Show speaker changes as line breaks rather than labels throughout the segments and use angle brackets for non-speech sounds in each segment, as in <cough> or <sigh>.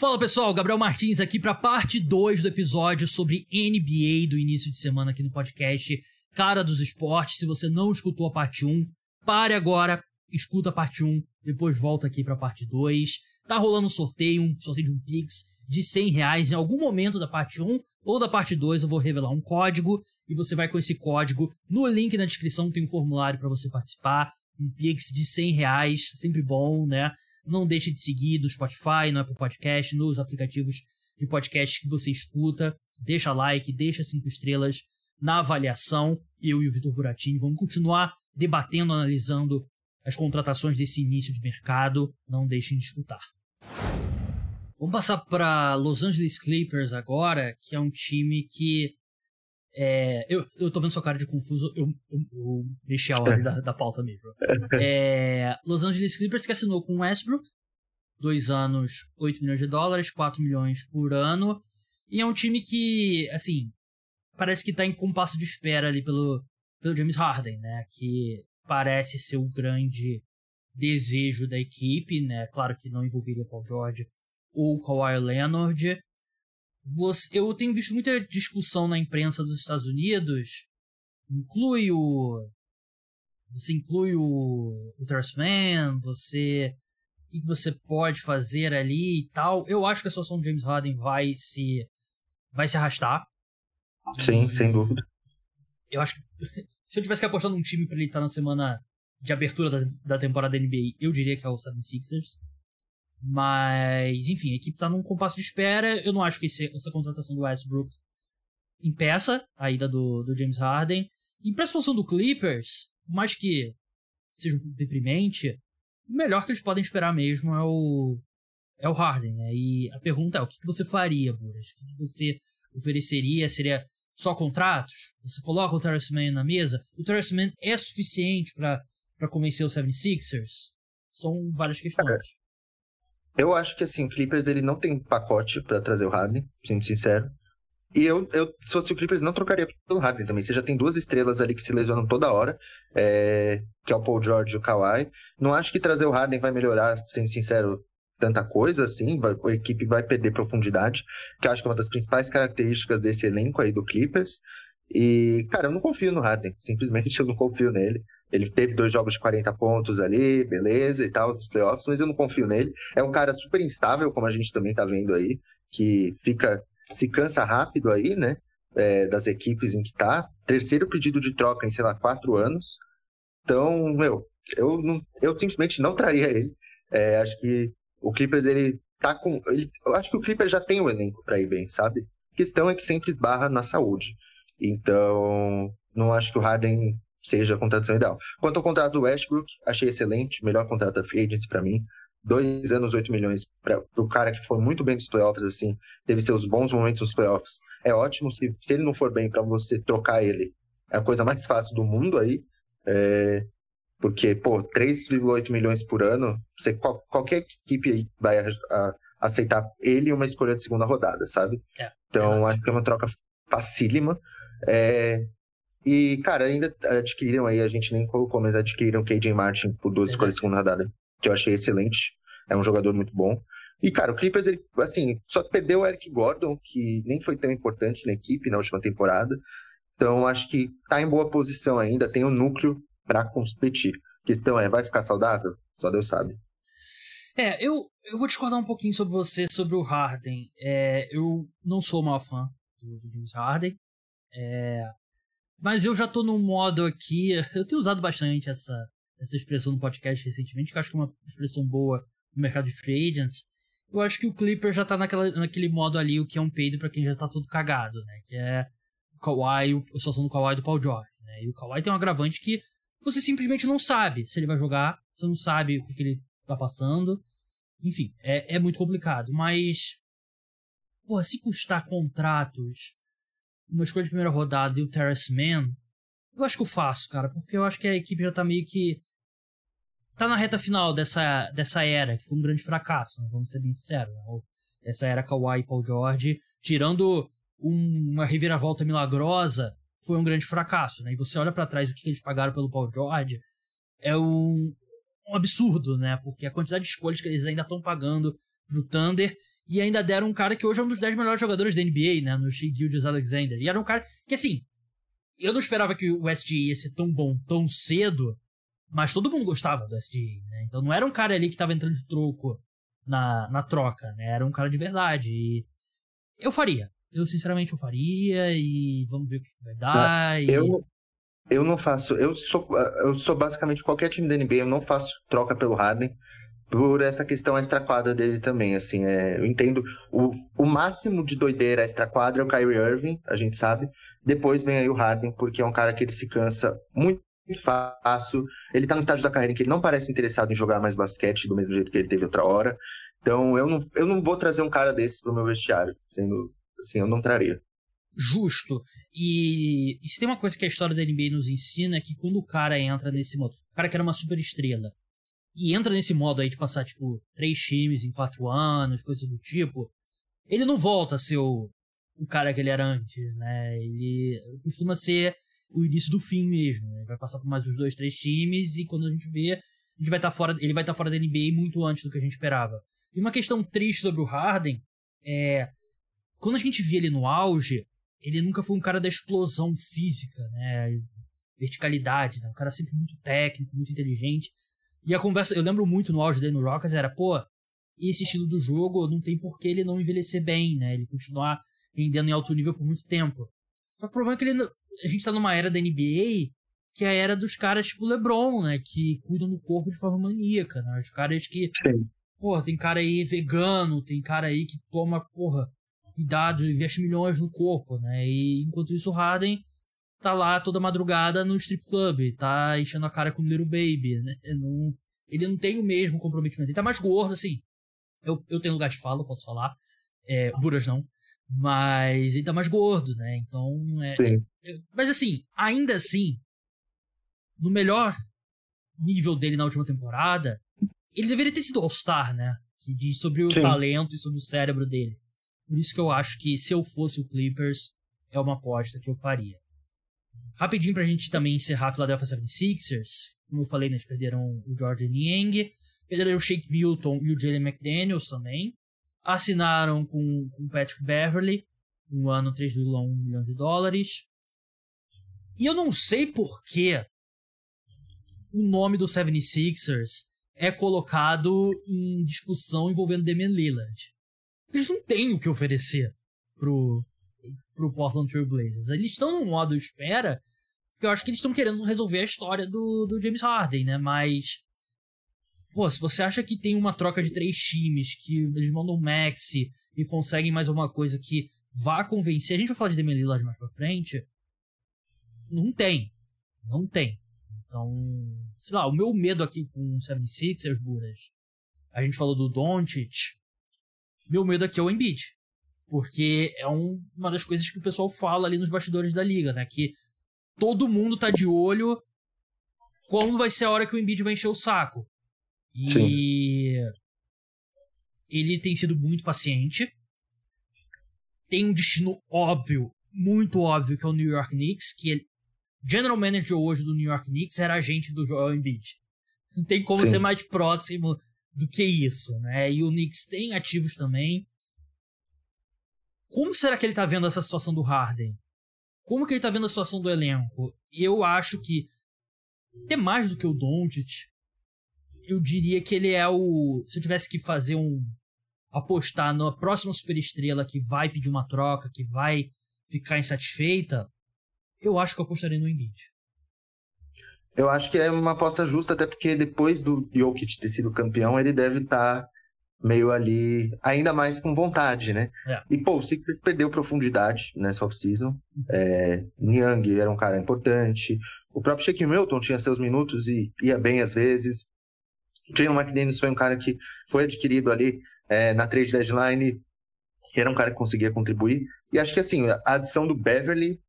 Fala pessoal, Gabriel Martins aqui para parte 2 do episódio sobre NBA do início de semana aqui no podcast Cara dos Esportes. Se você não escutou a parte 1, pare agora, escuta a parte 1, depois volta aqui pra parte 2. Tá rolando um sorteio, um sorteio de um Pix de 100 reais em algum momento da parte 1 ou da parte 2 eu vou revelar um código e você vai com esse código. No link na descrição tem um formulário para você participar. Um Pix de 100 reais, sempre bom, né? Não deixe de seguir do Spotify, no Apple Podcast, nos aplicativos de podcast que você escuta. Deixa like, deixa cinco estrelas na avaliação. Eu e o Vitor Buratini vamos continuar debatendo, analisando as contratações desse início de mercado. Não deixem de escutar. Vamos passar para Los Angeles Clippers agora, que é um time que. É, eu, eu tô vendo sua cara de confuso, eu, eu, eu mexi a <laughs> ordem da, da pauta mesmo. É, Los Angeles Clippers que assinou com Westbrook, dois anos, 8 milhões de dólares, 4 milhões por ano. E é um time que, assim, parece que tá em compasso de espera ali pelo, pelo James Harden, né? Que parece ser o grande desejo da equipe, né? Claro que não envolveria Paul George ou Kawhi Leonard. Você, eu tenho visto muita discussão na imprensa dos Estados Unidos. Inclui o. Você inclui o, o Terrace Man, você. O que você pode fazer ali e tal. Eu acho que a situação do James Harden vai se. vai se arrastar.
Sim, e, sem dúvida.
Eu acho que. <laughs> Se eu tivesse que apostar num time para ele estar na semana de abertura da, da temporada da NBA, eu diria que é o 76ers. Mas, enfim, a equipe tá num compasso de espera. Eu não acho que esse, essa contratação do Westbrook impeça a ida do, do James Harden. E pra situação do Clippers, por mais que seja um pouco deprimente, o melhor que eles podem esperar mesmo é o, é o Harden, né? E a pergunta é, o que, você faria, Buras? O que, você ofereceria? Seria só contratos? Você coloca o Terrence Mann na mesa? O Terrence Mann é suficiente para convencer os 76ers? São várias questões.
Eu acho que assim, o Clippers ele não tem pacote para trazer o Harden, sendo sincero. E eu, eu, se fosse o Clippers, não trocaria pelo Harden também. Você já tem duas estrelas ali que se lesionam toda hora, é, que é o Paul George e o Kawhi. Não acho que trazer o Harden vai melhorar, sendo sincero, tanta coisa assim. Vai, a equipe vai perder profundidade, que acho que é uma das principais características desse elenco aí do Clippers. E, cara, eu não confio no Harden. Simplesmente eu não confio nele. Ele teve dois jogos de 40 pontos ali, beleza e tal, nos playoffs, mas eu não confio nele. É um cara super instável, como a gente também tá vendo aí, que fica, se cansa rápido aí, né? É, das equipes em que tá. Terceiro pedido de troca em, sei lá, quatro anos. Então, meu, eu, não, eu simplesmente não traria ele. É, acho que o Clippers, ele tá com. Ele, eu acho que o Clippers já tem o elenco para ir bem, sabe? A questão é que sempre esbarra na saúde. Então, não acho que o Harden seja a contratação ideal. Quanto ao contrato do Westbrook, achei excelente, melhor contrato da Free Agency para mim. Dois anos, oito milhões para o cara que foi muito bem nos playoffs, assim, teve seus bons momentos nos playoffs. É ótimo, se, se ele não for bem para você trocar ele, é a coisa mais fácil do mundo aí. É, porque, pô, 3,8 milhões por ano, você, qual, qualquer equipe aí vai a, a, aceitar ele uma escolha de segunda rodada, sabe? É, então, acho que é uma troca facílima. É, e, cara, ainda adquiriram aí, a gente nem colocou, mas adquiriram KJ Martin por duas escolhas de segunda rodada, que eu achei excelente. É um jogador muito bom. E, cara, o Clippers, ele, assim, só perdeu o Eric Gordon, que nem foi tão importante na equipe na última temporada. Então, acho que tá em boa posição ainda, tem o um núcleo para competir. A questão é, vai ficar saudável? Só Deus sabe.
É, eu, eu vou discordar um pouquinho sobre você, sobre o Harden. É, eu não sou mal fã do James Harden. É, mas eu já tô num modo aqui. Eu tenho usado bastante essa, essa expressão no podcast recentemente, que eu acho que é uma expressão boa no mercado de free agents. Eu acho que o Clipper já tá naquela, naquele modo ali, o que é um peido para quem já tá todo cagado, né? Que é o Kawhi, a situação do Kawhi do Paul George, né? E o Kawhi tem um agravante que você simplesmente não sabe se ele vai jogar, você não sabe o que, que ele tá passando. Enfim, é, é muito complicado, mas. Pô, se custar contratos uma escolha de primeira rodada e o Terrace Man, eu acho que eu faço, cara, porque eu acho que a equipe já tá meio que. tá na reta final dessa, dessa era, que foi um grande fracasso, né? vamos ser bem sinceros. Né? Essa era Kawhi e Paul George, tirando um, uma reviravolta milagrosa, foi um grande fracasso, né? E você olha para trás o que eles pagaram pelo Paul George, é um, um absurdo, né? Porque a quantidade de escolhas que eles ainda estão pagando pro Thunder E ainda deram um cara que hoje é um dos 10 melhores jogadores da NBA, né? No Shea Gildas Alexander. E era um cara que, assim, eu não esperava que o SGA ia ser tão bom tão cedo, mas todo mundo gostava do SGA, né? Então não era um cara ali que tava entrando de troco na, na troca, né? Era um cara de verdade. E eu faria. Eu, sinceramente, eu faria e vamos ver o que vai dar.
E... Eu, eu não faço. Eu sou, eu sou basicamente qualquer time da NBA, eu não faço troca pelo Harden por essa questão extra-quadra dele também, assim, é, eu entendo o, o máximo de doideira extra-quadra é o Kyrie Irving, a gente sabe, depois vem aí o Harden, porque é um cara que ele se cansa muito fácil, ele tá no estágio da carreira em que ele não parece interessado em jogar mais basquete do mesmo jeito que ele teve outra hora, então eu não, eu não vou trazer um cara desse pro meu vestiário, sendo assim, eu não traria.
Justo. E, e se tem uma coisa que a história da NBA nos ensina é que quando o cara entra nesse modo, o cara que era uma super estrela, e entra nesse modo aí de passar, tipo, três times em quatro anos, coisas do tipo, ele não volta a ser o, o cara que ele era antes, né? Ele costuma ser o início do fim mesmo, né? Ele vai passar por mais uns dois, três times e quando a gente vê, a gente vai estar tá fora, ele vai estar tá fora da NBA muito antes do que a gente esperava. E uma questão triste sobre o Harden é quando a gente via ele no auge, ele nunca foi um cara da explosão física, né? Verticalidade, né? Um cara sempre muito técnico, muito inteligente. E a conversa, eu lembro muito no auge dele no Rockets, era, pô, esse estilo do jogo não tem por que ele não envelhecer bem, né? Ele continuar rendendo em alto nível por muito tempo. Só que o problema é que ele, a gente tá numa era da NBA que é a era dos caras tipo LeBron, né? Que cuidam do corpo de forma maníaca, né? Os caras que. Sim. Porra, tem cara aí vegano, tem cara aí que toma, porra, cuidado, investe milhões no corpo, né? E enquanto isso o Harden tá lá toda madrugada no strip club, tá enchendo a cara com o Little Baby, né? Não, ele não tem o mesmo comprometimento. Ele tá mais gordo, assim. Eu, eu tenho lugar de fala, posso falar. É, Buras não. Mas ele tá mais gordo, né? Então. É, Sim. É, mas assim, ainda assim, no melhor nível dele na última temporada, ele deveria ter sido All-Star, né? Que diz sobre o Sim. talento e sobre o cérebro dele. Por isso que eu acho que se eu fosse o Clippers, é uma aposta que eu faria. Rapidinho pra gente também encerrar a Philadelphia 76ers. Como eu falei, né, eles perderam o Jordan Niang, perderam o Shake Milton e o Jalen McDaniels também. Assinaram com, o Patrick Beverly, um ano 3,1 milhão de dólares. E eu não sei por que o nome do 76ers é colocado em discussão envolvendo Damian Lillard. Eles não têm o que oferecer pro, pro Portland Trail Blazers. Eles estão no modo espera porque eu acho que eles estão querendo resolver a história do, do James Harden, né? Mas. Pô, se você acha que tem uma troca de três times, que eles mandam maxi e conseguem mais alguma coisa que vá convencer. A gente vai falar de Damian Lillard mais pra frente. Não tem. Não tem. Então, sei lá, o meu medo aqui com o 76ers, Buras, a gente falou do Doncic, meu medo aqui é o Embiid. Porque é um, uma das coisas que o pessoal fala ali nos bastidores da liga, né? Que todo mundo tá de olho quando vai ser a hora que o Embiid vai encher o saco. E Sim. ele tem sido muito paciente. Tem um destino óbvio, muito óbvio, que é o New York Knicks, que ele, general manager hoje do New York Knicks era agente do Joel Embiid. <laughs> Não tem como Sim. ser mais próximo do que isso, né? E o Knicks tem ativos também. Como será que ele tá vendo essa situação do Harden? Como que ele tá vendo a situação do elenco. Eu acho que, até mais do que o Doncic, eu diria que ele é o. Se eu tivesse que fazer um. apostar na próxima superestrela que vai pedir uma troca, que vai ficar insatisfeita, eu acho que eu apostaria no Embiid.
Eu acho que é uma aposta justa, até porque depois do Jokic ter sido campeão, ele deve estar tá meio ali, ainda mais com vontade, né? É. E, pô, o Sixers perdeu profundidade nessa off-season. É, Niang era um cara importante. O próprio Shake Milton tinha seus minutos e ia bem às vezes. Jalen McDaniels foi um cara que foi adquirido ali é, na trade deadline. Era um cara que conseguia contribuir. E acho que, assim, a adição do Beverly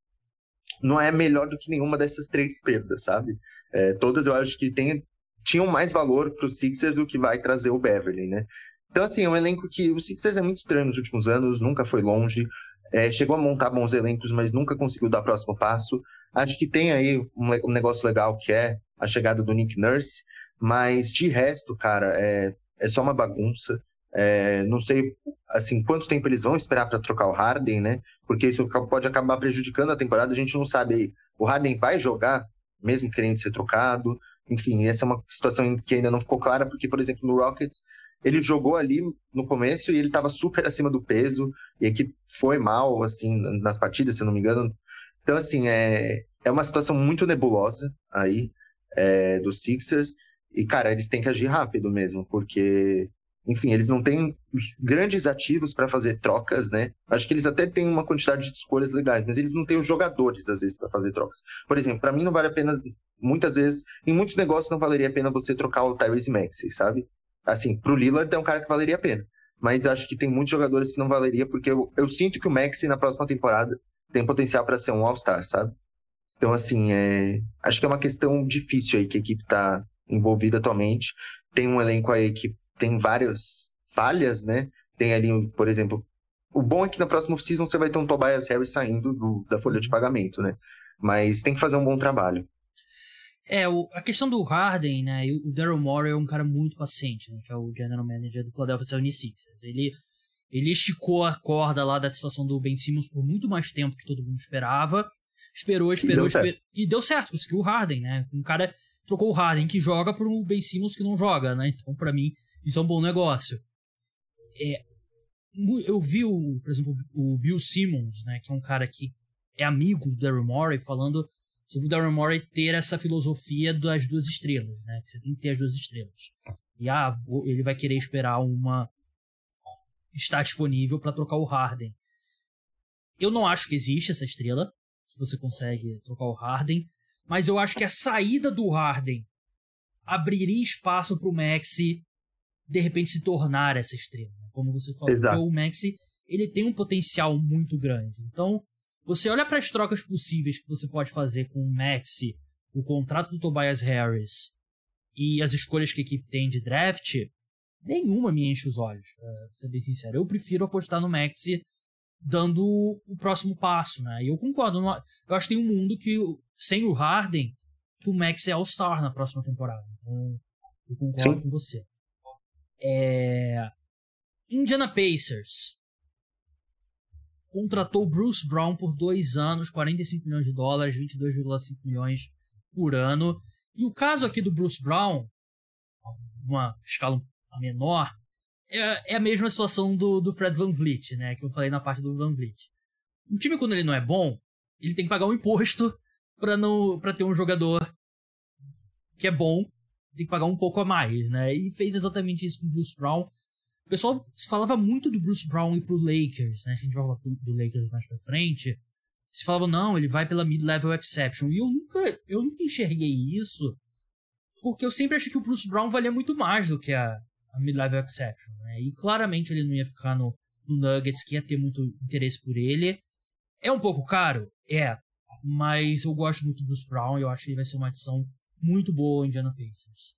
não é melhor do que nenhuma dessas três perdas, sabe? É, todas eu acho que tem, tinham mais valor para os Sixers do que vai trazer o Beverly, né? Então, assim, é um elenco que o Sixers é muito estranho nos últimos anos, nunca foi longe, é, chegou a montar bons elencos, mas nunca conseguiu dar o próximo passo. Acho que tem aí um, um, negócio legal que é a chegada do Nick Nurse, mas de resto, cara, é, é só uma bagunça. É, não sei assim quanto tempo eles vão esperar para trocar o Harden, né? Porque isso pode acabar prejudicando a temporada. A gente não sabe aí. O Harden vai jogar, mesmo querendo ser trocado. Enfim, essa é uma situação que ainda não ficou clara, porque, por exemplo, no Rockets, ele jogou ali no começo e ele estava super acima do peso, e a equipe foi mal, assim, nas partidas, se eu não me engano. Então, assim, é, é uma situação muito nebulosa aí é, dos Sixers, e, cara, eles têm que agir rápido mesmo, porque, enfim, eles não têm os grandes ativos para fazer trocas, né? Acho que eles até têm uma quantidade de escolhas legais, mas eles não têm os jogadores, às vezes, para fazer trocas. Por exemplo, para mim não vale a pena, muitas vezes, em muitos negócios não valeria a pena você trocar o Tyrese Maxey, sabe? Assim, pro Lillard é um cara que valeria a pena. Mas acho que tem muitos jogadores que não valeria, porque eu, eu sinto que o Maxi na próxima temporada tem potencial para ser um All-Star, sabe? Então, assim, é... acho que é uma questão difícil aí que a equipe está envolvida atualmente. Tem um elenco aí que tem várias falhas, né? Tem ali, por exemplo, o bom é que na próxima season você vai ter um Tobias Harris saindo do, da folha de pagamento, né? Mas tem que fazer um bom trabalho.
É, o, a questão do Harden, né? O Daryl Morey é um cara muito paciente, né? Que é o general manager do Philadelphia 76ers. Ele, ele esticou a corda lá da situação do Ben Simmons por muito mais tempo que todo mundo esperava. Esperou, esperou, e deu, esperou, e deu certo, conseguiu o Harden, né? Um cara trocou o Harden que joga por um Ben Simmons que não joga, né? Então, para mim, isso é um bom negócio. É, eu vi, o, por exemplo, o Bill Simmons, né? Que é um cara que é amigo do Daryl Morey, falando sobre o Darren Morey ter essa filosofia das duas estrelas, né? Que você tem que ter as duas estrelas. E ah, ele vai querer esperar uma estar disponível para trocar o Harden. Eu não acho que existe essa estrela que você consegue trocar o Harden, mas eu acho que a saída do Harden abriria espaço para o Maxi de repente se tornar essa estrela, como você falou. Exato. O Maxi ele tem um potencial muito grande. Então, você olha para as trocas possíveis que você pode fazer com o Maxi, o contrato do Tobias Harris e as escolhas que a equipe tem de draft, nenhuma me enche os olhos, pra ser bem sincero. Eu prefiro apostar no Maxi dando o próximo passo, né? E eu concordo. Eu acho que tem um mundo que, sem o Harden, que o Max é All-Star na próxima temporada. Então, eu concordo Sim. com você. É... Indiana Pacers contratou Bruce Brown por dois anos, 45 milhões de dólares, 22,5 milhões por ano. E o caso aqui do Bruce Brown, uma escala menor, é, é a mesma situação do, do Fred Van Vliet, né? Que eu falei na parte do Van Vliet. Um time, quando ele não é bom, ele tem que pagar um imposto para ter um jogador que é bom, tem que pagar um pouco a mais, né? E fez exatamente isso com o Bruce Brown o pessoal falava muito do Bruce Brown ir pro Lakers, né? A gente vai falar do Lakers mais pra frente. Se falava, não, ele vai pela mid-level exception. E eu nunca, eu nunca enxerguei isso, porque eu sempre achei que o Bruce Brown valia muito mais do que a, a mid-level exception, né? E claramente ele não ia ficar no, no Nuggets, que ia ter muito interesse por ele. É um pouco caro? É. Mas eu gosto muito do Bruce Brown eu acho que ele vai ser uma adição muito boa Indiana Pacers.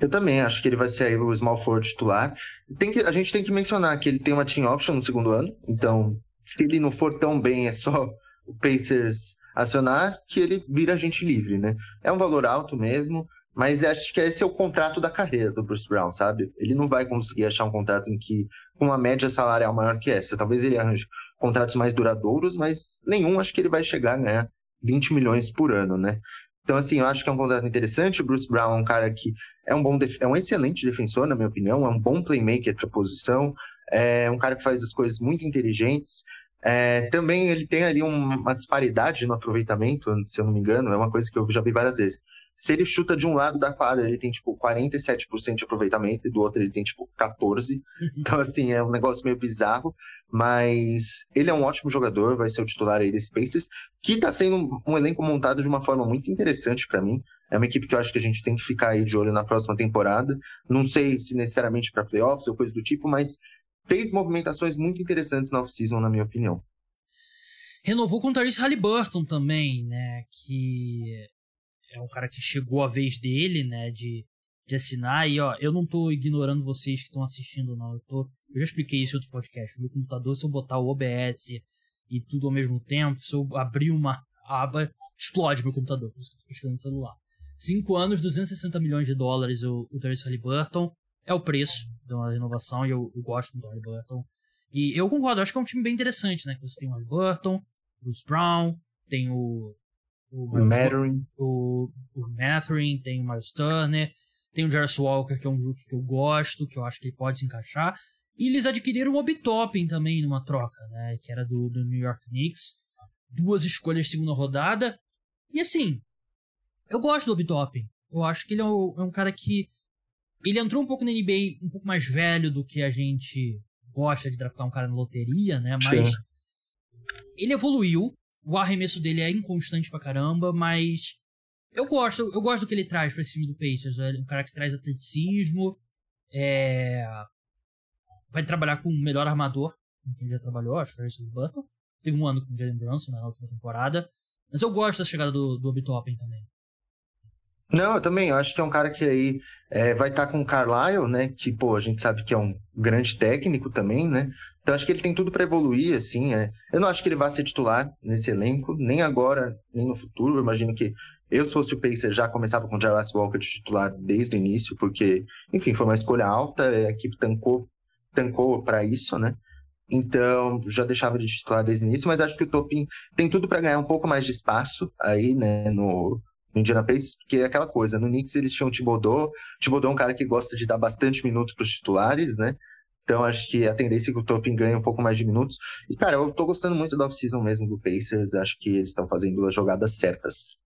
Eu também acho que ele vai ser o small forward titular. Tem que, a gente tem que mencionar que ele tem uma team option no segundo ano, então se ele não for tão bem, é só o Pacers acionar que ele vira agente livre, né? É um valor alto mesmo, mas acho que esse é o contrato da carreira do Bruce Brown, sabe? Ele não vai conseguir achar um contrato em que com uma média salarial maior que essa. Talvez ele arranje contratos mais duradouros, mas nenhum acho que ele vai chegar a ganhar 20 milhões por ano, né? Então, assim, eu acho que é um contrato interessante. O Bruce Brown é um cara que é um, bom é um excelente defensor, na minha opinião, é um bom playmaker para a posição, é um cara que faz as coisas muito inteligentes. É, também ele tem ali uma disparidade no aproveitamento, se eu não me engano, é uma coisa que eu já vi várias vezes. Se ele chuta de um lado da quadra, ele tem tipo 47% de aproveitamento e do outro ele tem tipo 14%. Então, assim, é um negócio meio bizarro. Mas ele é um ótimo jogador, vai ser o titular aí desse Pacers, que está sendo um elenco montado de uma forma muito interessante para mim. É uma equipe que eu acho que a gente tem que ficar aí de olho na próxima temporada. Não sei se necessariamente para playoffs ou coisa do tipo, mas fez movimentações muito interessantes na off-season, na minha opinião.
Renovou com o Therese Halliburton também, né? Que é um cara que chegou a vez dele, né? De, de assinar. E ó, eu não tô ignorando vocês que estão assistindo, não. Eu, tô, eu já expliquei isso em outro podcast. Meu computador, se eu botar o OBS e tudo ao mesmo tempo, se eu abrir uma aba, explode meu computador. Por isso que eu tô pesquisando no celular. Cinco anos, 260 milhões de dólares o, o Therese Halliburton. é o preço de uma renovação e eu, eu gosto do Halliburton. E eu concordo, acho que é um time bem interessante, né? Você tem o Halliburton, Bruce Brown, tem o.
O, o Matherin.
O, o Matherin, tem o Miles Turner, tem o Jarvis Walker, que é um rookie que eu gosto, que eu acho que ele pode se encaixar. E eles adquiriram o Obi também numa troca, né? Que era do, do New York Knicks. Duas escolhas de segunda rodada. E assim, eu gosto do Obi Eu acho que ele é um, é um cara que. Ele entrou um pouco na NBA um pouco mais velho do que a gente gosta de draftar um cara na loteria, né? Mas Sim. ele evoluiu. O arremesso dele é inconstante pra caramba, mas eu gosto, eu gosto do que ele traz para esse time do Pacers. É um cara que traz atleticismo, é... vai trabalhar com o melhor armador, com quem já trabalhou, acho que é o Button. Teve um ano com o Jalen Brunson né, na última temporada. Mas eu gosto da chegada do, do Obi Toppin também.
Não, eu também. Eu acho que é um cara que aí é, vai estar tá com o Carlisle, né? Que, pô, a gente sabe que é um grande técnico também, né? Então acho que ele tem tudo para evoluir, assim. É. Eu não acho que ele vá ser titular nesse elenco, nem agora, nem no futuro. Eu imagino que eu, se fosse o Pacer, já começava com o Jarvis Walker de titular desde o início, porque, enfim, foi uma escolha alta, a equipe tancou, tancou para isso, né? Então, já deixava de titular desde o início, mas acho que o Topin tem tudo para ganhar um pouco mais de espaço aí, né, no, no Indiana Pacers, porque é aquela coisa, no Knicks eles tinham o Thibodeau, Thibodeau é um cara que gosta de dar bastante minutos para os titulares, né? Então acho que a tendência é que o Topin ganhe um pouco mais de minutos. E, cara, eu tô gostando muito do off-season mesmo do Pacers, acho que eles estão fazendo as jogadas certas.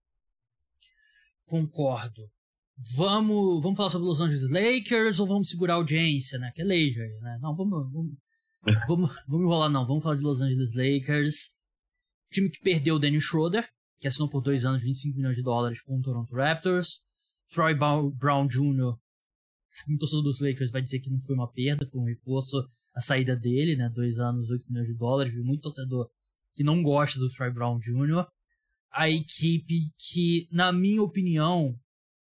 Concordo. Vamos, vamos falar sobre os Los Angeles Lakers ou vamos segurar a audiência, né? Que é Lakers, né? Não, vamos, vamos, <laughs> vamos, vamos enrolar não. Vamos falar de Los Angeles Lakers. Time que perdeu o Dennis Schroeder, que assinou por dois anos 25 milhões de dólares com o Toronto Raptors. Troy Brown Jr., o torcedor dos Lakers vai dizer que não foi uma perda, foi um reforço a saída dele, né? Dois anos, 8 milhões de dólares. Vi muito torcedor que não gosta do Troy Brown Jr a equipe que, na minha opinião,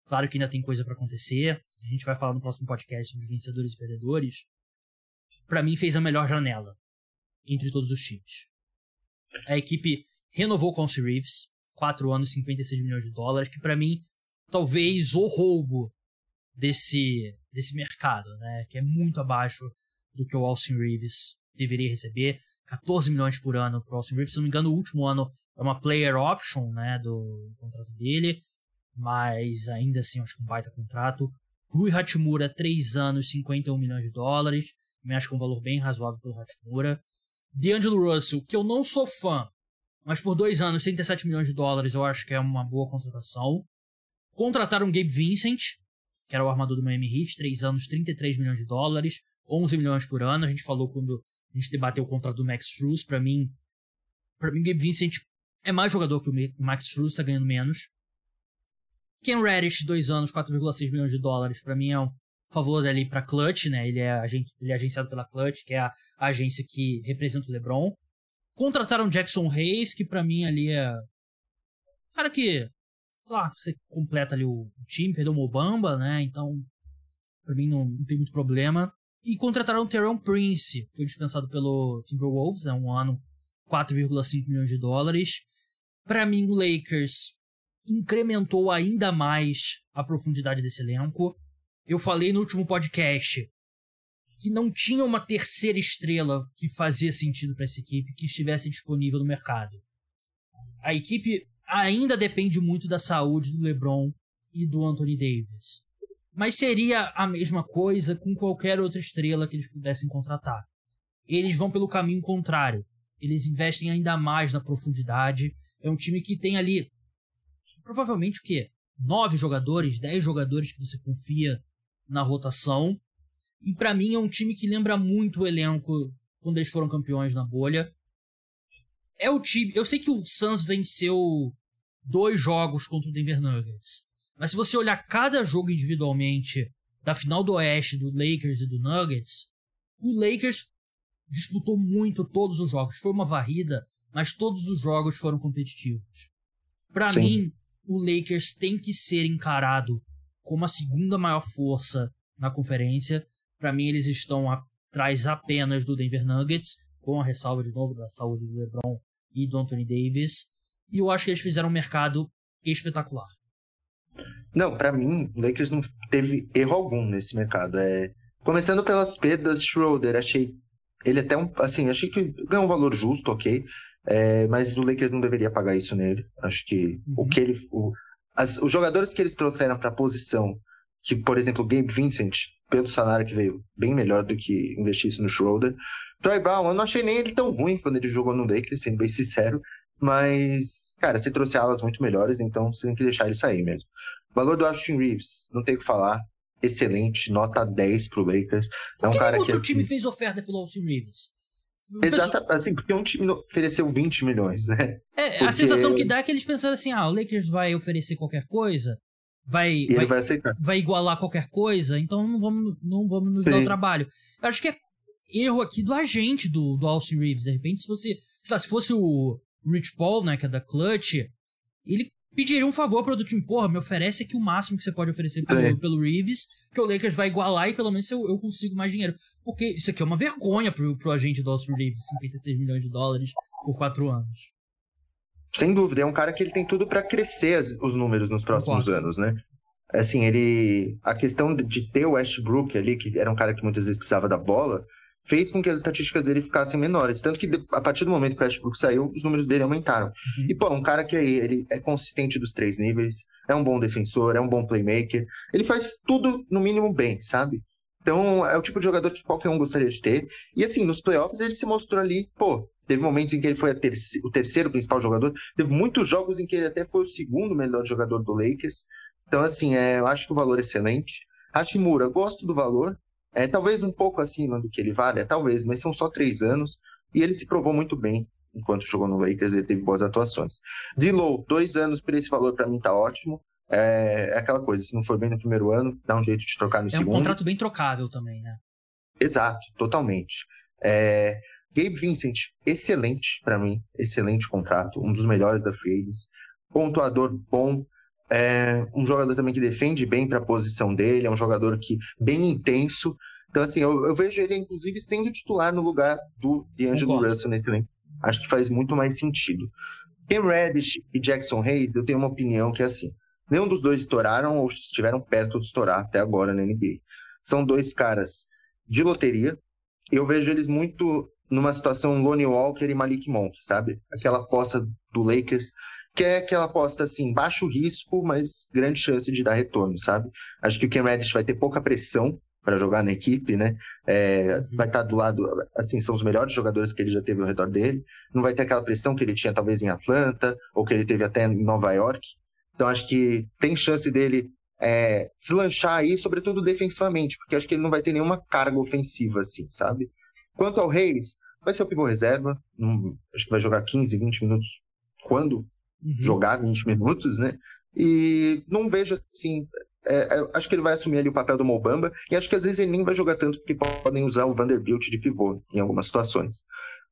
claro que ainda tem coisa para acontecer, a gente vai falar no próximo podcast sobre vencedores e perdedores, para mim fez a melhor janela entre todos os times. A equipe renovou com o Reeves, 4 anos, 56 milhões de dólares, que para mim talvez o roubo desse, desse mercado, né? Que é muito abaixo do que o Austin Reeves deveria receber. 14 milhões por ano para o Austin Reeves. Se não me engano, o último ano é uma player option, né, do, do contrato dele, mas ainda assim acho que um baita contrato. Rui Hachimura, 3 anos, 51 milhões de dólares, me acho que é um valor bem razoável pelo Hachimura. D'Angelo Russell, que eu não sou fã, mas por 2 anos, 37 milhões de dólares, eu acho que é uma boa contratação. Contrataram Gabe Vincent, que era o armador do Miami Heat, 3 anos, 33 milhões de dólares, 11 milhões por ano. A gente falou quando a gente debateu o contrato do Max Struz, para mim, para mim Gabe Vincent é mais jogador que o Max Struz, tá ganhando menos. Ken Reddish, dois anos, 4,6 milhões de dólares, para mim é um favor ali para Clutch, né? Ele é, ele é agenciado pela Clutch, que é a agência que representa o LeBron. Contrataram Jackson Hayes, que para mim ali é cara que, sei lá, você completa ali o time, perdeu o Mobamba, né? Então, para mim não, não, tem muito problema. E contrataram Teron Prince, foi dispensado pelo Timberwolves, é né? um ano, 4,5 milhões de dólares. Para mim, o Lakers incrementou ainda mais a profundidade desse elenco. Eu falei no último podcast que não tinha uma terceira estrela que fazia sentido para essa equipe que estivesse disponível no mercado. A equipe ainda depende muito da saúde do LeBron e do Anthony Davis. Mas seria a mesma coisa com qualquer outra estrela que eles pudessem contratar. Eles vão pelo caminho contrário. Eles investem ainda mais na profundidade é um time que tem ali provavelmente o quê? Nove jogadores, dez jogadores que você confia na rotação. E para mim é um time que lembra muito o elenco quando eles foram campeões na bolha. É o time. Eu sei que o Suns venceu dois jogos contra o Denver Nuggets. Mas se você olhar cada jogo individualmente da final do Oeste, do Lakers e do Nuggets, o Lakers disputou muito todos os jogos. Foi uma varrida mas todos os jogos foram competitivos. Para mim, o Lakers tem que ser encarado como a segunda maior força na conferência. Para mim, eles estão atrás apenas do Denver Nuggets, com a ressalva de novo da saúde do LeBron e do Anthony Davis. E eu acho que eles fizeram um mercado espetacular.
Não, para mim, o Lakers não teve erro algum nesse mercado. É... Começando pelas perdas, Schroeder, achei ele até um, assim, achei que ganhou um valor justo, ok. É, mas o Lakers não deveria pagar isso nele. Acho que uhum. o que ele. O, as, os jogadores que eles trouxeram para a posição, que, por exemplo, o Gabe Vincent, pelo salário que veio, bem melhor do que investir isso no Schroeder. Troy Brown, eu não achei nem ele tão ruim quando ele jogou no Lakers, sendo bem sincero. Mas, cara, você trouxe alas muito melhores, então você tem que deixar ele sair mesmo. O valor do Austin Reeves, não tem o que falar. Excelente, nota 10 pro Lakers.
Por é um cara que outro time fez oferta pelo Austin Reeves?
Exato, assim, porque um time ofereceu 20 milhões, né?
É,
porque...
a sensação que dá é que eles pensaram assim: ah, o Lakers vai oferecer qualquer coisa, vai,
vai, vai,
vai igualar qualquer coisa, então não vamos, não vamos nos Sim. dar o trabalho. Eu acho que é erro aqui do agente do, do Austin Reeves. De repente, se você. Lá, se fosse o Rich Paul, né, que é da Clutch, ele pediria um favor para o time, porra, me oferece aqui o máximo que você pode oferecer pelo, pelo Reeves, que o Lakers vai igualar e pelo menos eu, eu consigo mais dinheiro. Porque isso aqui é uma vergonha pro, pro agente do Austin Reeves, 56 milhões de dólares por quatro anos.
Sem dúvida, é um cara que ele tem tudo para crescer as, os números nos próximos anos, né? Assim, ele. A questão de ter o Westbrook ali, que era um cara que muitas vezes precisava da bola, fez com que as estatísticas dele ficassem menores. Tanto que a partir do momento que o Westbrook saiu, os números dele aumentaram. Uhum. E, pô, um cara que ele é consistente dos três níveis, é um bom defensor, é um bom playmaker. Ele faz tudo, no mínimo, bem, sabe? Então, é o tipo de jogador que qualquer um gostaria de ter. E, assim, nos playoffs ele se mostrou ali, pô, teve momentos em que ele foi o terceiro principal jogador, teve muitos jogos em que ele até foi o segundo melhor jogador do Lakers. Então, assim, é, eu acho que o valor é excelente. Hashimura, gosto do valor, é, talvez um pouco acima do que ele vale, é, talvez, mas são só três anos. E ele se provou muito bem enquanto jogou no Lakers, ele teve boas atuações. D'Lo, dois anos por esse valor para mim tá ótimo. É, é, aquela coisa, se não for bem no primeiro ano, dá um jeito de trocar no
é
segundo.
É um contrato bem trocável também, né?
Exato, totalmente. É, Gabe Vincent, excelente para mim, excelente contrato, um dos melhores da Free Pontuador bom, é um jogador também que defende bem para a posição dele, é um jogador que bem intenso. Então, assim, eu, eu vejo ele, inclusive, sendo titular no lugar do D'Angelo Russell nesse momento. Acho que faz muito mais sentido. Ken Reddish e Jackson Hayes, eu tenho uma opinião que é assim: nenhum dos dois estouraram ou estiveram perto de estourar até agora na NBA. São dois caras de loteria. Eu vejo eles muito numa situação Lonnie Walker e Malik Monk, sabe? Aquela aposta do Lakers que é aquela aposta assim, baixo risco, mas grande chance de dar retorno, sabe? Acho que o Ken Reddish vai ter pouca pressão para jogar na equipe, né? É, uhum. vai estar do lado, assim, são os melhores jogadores que ele já teve ao redor dele. Não vai ter aquela pressão que ele tinha talvez em Atlanta ou que ele teve até em Nova York. Então acho que tem chance dele é, deslanchar aí, sobretudo defensivamente, porque acho que ele não vai ter nenhuma carga ofensiva, assim, sabe? Quanto ao Reis, vai ser o pivô reserva, acho que vai jogar 15, 20 minutos quando uhum. jogar 20 minutos, né? E não vejo assim. É, é, acho que ele vai assumir ali o papel do Mobamba, e acho que às vezes ele nem vai jogar tanto, porque podem usar o Vanderbilt de pivô em algumas situações.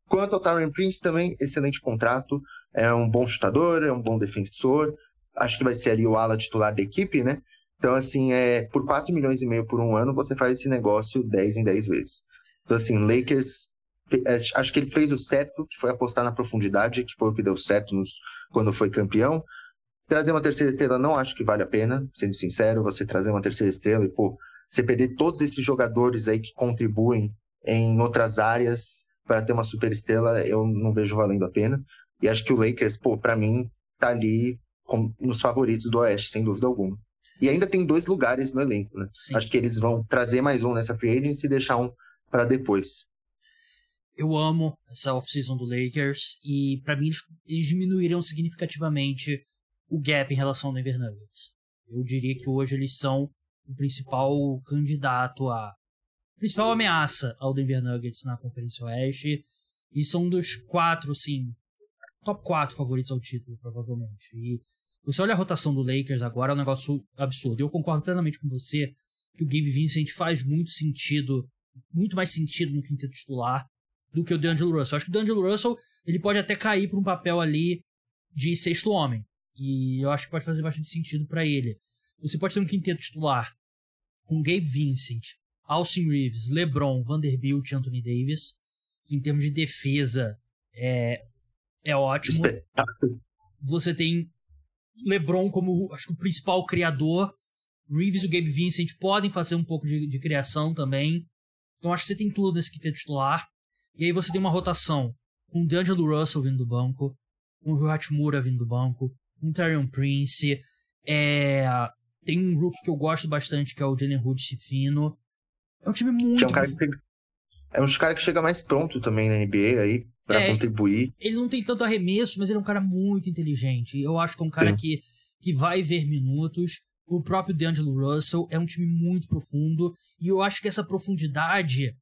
Quanto ao Tyron Prince, também, excelente contrato, é um bom chutador, é um bom defensor, acho que vai ser ali o ala titular da equipe, né? Então, assim, é, por 4 milhões e meio por um ano, você faz esse negócio 10 em 10 vezes. Então, assim, Lakers é, acho que ele fez o certo, que foi apostar na profundidade, que foi o que deu certo nos, quando foi campeão. Trazer uma terceira estrela não acho que vale a pena, sendo sincero, você trazer uma terceira estrela e, pô, você perder todos esses jogadores aí que contribuem em outras áreas para ter uma super estrela, eu não vejo valendo a pena. E acho que o Lakers, pô, para mim, tá ali com, nos favoritos do Oeste, sem dúvida alguma. E ainda tem dois lugares no elenco, né? Sim. Acho que eles vão trazer mais um nessa free agency e deixar um para depois
eu amo essa off-season do Lakers e para mim eles, diminuíram significativamente o gap em relação ao Denver Nuggets. Eu diria que hoje eles são o principal candidato a principal ameaça ao Denver Nuggets na Conferência Oeste e são dos quatro, sim, top quatro favoritos ao título, provavelmente. E você olha a rotação do Lakers agora, é um negócio absurdo. Eu concordo plenamente com você que o Gabe Vincent faz muito sentido, muito mais sentido no quinteto titular do que o D'Angelo Russell. Acho que o D'Angelo Russell ele pode até cair para um papel ali de sexto homem. E eu acho que pode fazer bastante sentido para ele. Você pode ter um quinteto titular com Gabe Vincent, Austin Reeves, LeBron, Vanderbilt e Anthony Davis, que em termos de defesa é, é ótimo. Você tem LeBron como, acho que o principal criador. Reeves e o Gabe Vincent podem fazer um pouco de, de criação também. Então acho que você tem tudo nesse quinteto titular. E aí você tem uma rotação com o D'Angelo Russell vindo do banco, com o Rui Hachimura vindo do banco, com o Tyrion Prince. É... Tem um rookie que eu gosto bastante, que é o Jalen Hood Fino. É um time muito...
é um cara que, é um cara que chega mais pronto também na NBA aí, pra é, contribuir.
Ele não tem tanto arremesso, mas ele é um cara muito inteligente. Eu acho que é um cara que, que vai ver minutos. O próprio D'Angelo Russell é um time muito profundo. E eu acho que essa profundidade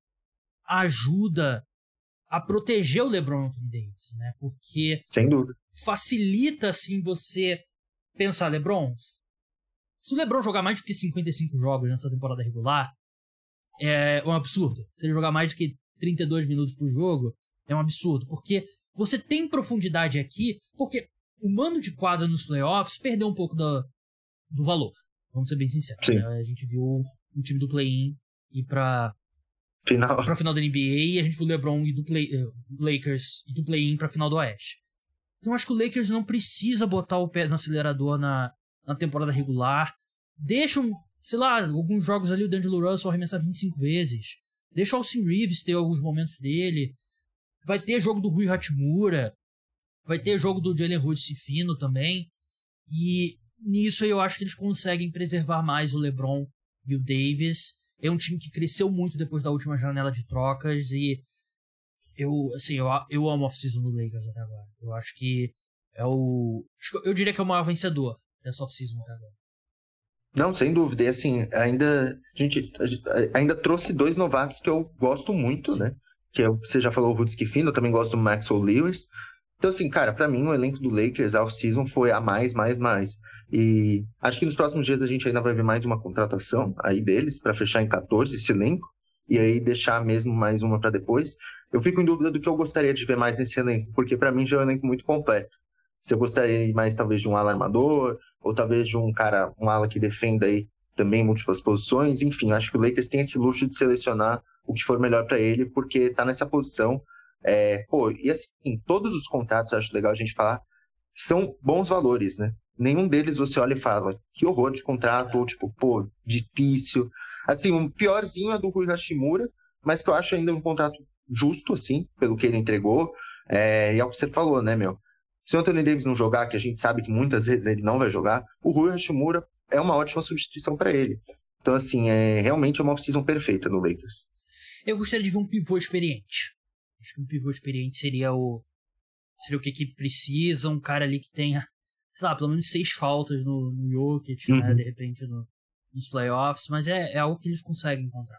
ajuda a proteger o LeBron Anthony Davis, né? Porque
sem dúvida
facilita assim você pensar LeBron. Se o LeBron jogar mais do que 55 jogos nessa temporada regular, é um absurdo. Se ele jogar mais do que 32 minutos por jogo, é um absurdo, porque você tem profundidade aqui, porque o mando de quadra nos playoffs perdeu um pouco do, do valor. Vamos ser bem sinceros. Né? A gente viu o time do play-in ir pra
final.
pra final da NBA e a gente viu o LeBron e do play, uh, Lakers e do play-in pra final do Oeste. Então eu acho que o Lakers não precisa botar o pé no acelerador na, na temporada regular. Deixa, um, sei lá, alguns jogos ali o D'Angelo Russell arremessar 25 vezes. Deixa o Austin Reeves ter alguns momentos dele. Vai ter jogo do Rui Hachimura. Vai ter jogo do Jalen Hood Fino também. E nisso eu acho que eles conseguem preservar mais o LeBron e o Davis. É um time que cresceu muito depois da última janela de trocas e eu, assim, eu, eu amo a off-season do Lakers até agora. Eu acho que é o. Eu diria que é o maior vencedor dessa off-season até agora.
Não, sem dúvida. E assim, ainda a gente, a gente ainda trouxe dois novatos que eu gosto muito, Sim. né? Que é, você já falou o Rudy Fino, eu também gosto do Maxwell Lewis. Então, assim, cara, para mim o elenco do Lakers off-season foi a mais, mais, mais. E acho que nos próximos dias a gente ainda vai ver mais uma contratação aí deles para fechar em 14 esse elenco e aí deixar mesmo mais uma para depois. Eu fico em dúvida do que eu gostaria de ver mais nesse elenco, porque para mim já é um elenco muito completo. Se eu gostaria mais talvez de um ala armador, ou talvez de um cara, um ala que defenda aí também múltiplas posições, enfim, acho que o Lakers tem esse luxo de selecionar o que for melhor para ele, porque tá nessa posição. É, pô, e assim, todos os contratos, acho legal a gente falar, são bons valores, né? Nenhum deles você olha e fala, que horror de contrato, ou tipo, pô, difícil. Assim, o piorzinho é do Rui Hashimura, mas que eu acho ainda um contrato justo, assim, pelo que ele entregou. É, e é o que você falou, né, meu? Se o Anthony Davis não jogar, que a gente sabe que muitas vezes ele não vai jogar, o Rui Hashimura é uma ótima substituição para ele. Então, assim, é realmente uma off-season perfeita no Lakers.
Eu gostaria de ver um pivô experiente. Acho que um pivô experiente seria o seria o que a equipe precisa, um cara ali que tenha sei lá, pelo menos seis faltas no, no Jokic, né, uhum. né, de repente no, nos playoffs, mas é, é algo que eles conseguem encontrar.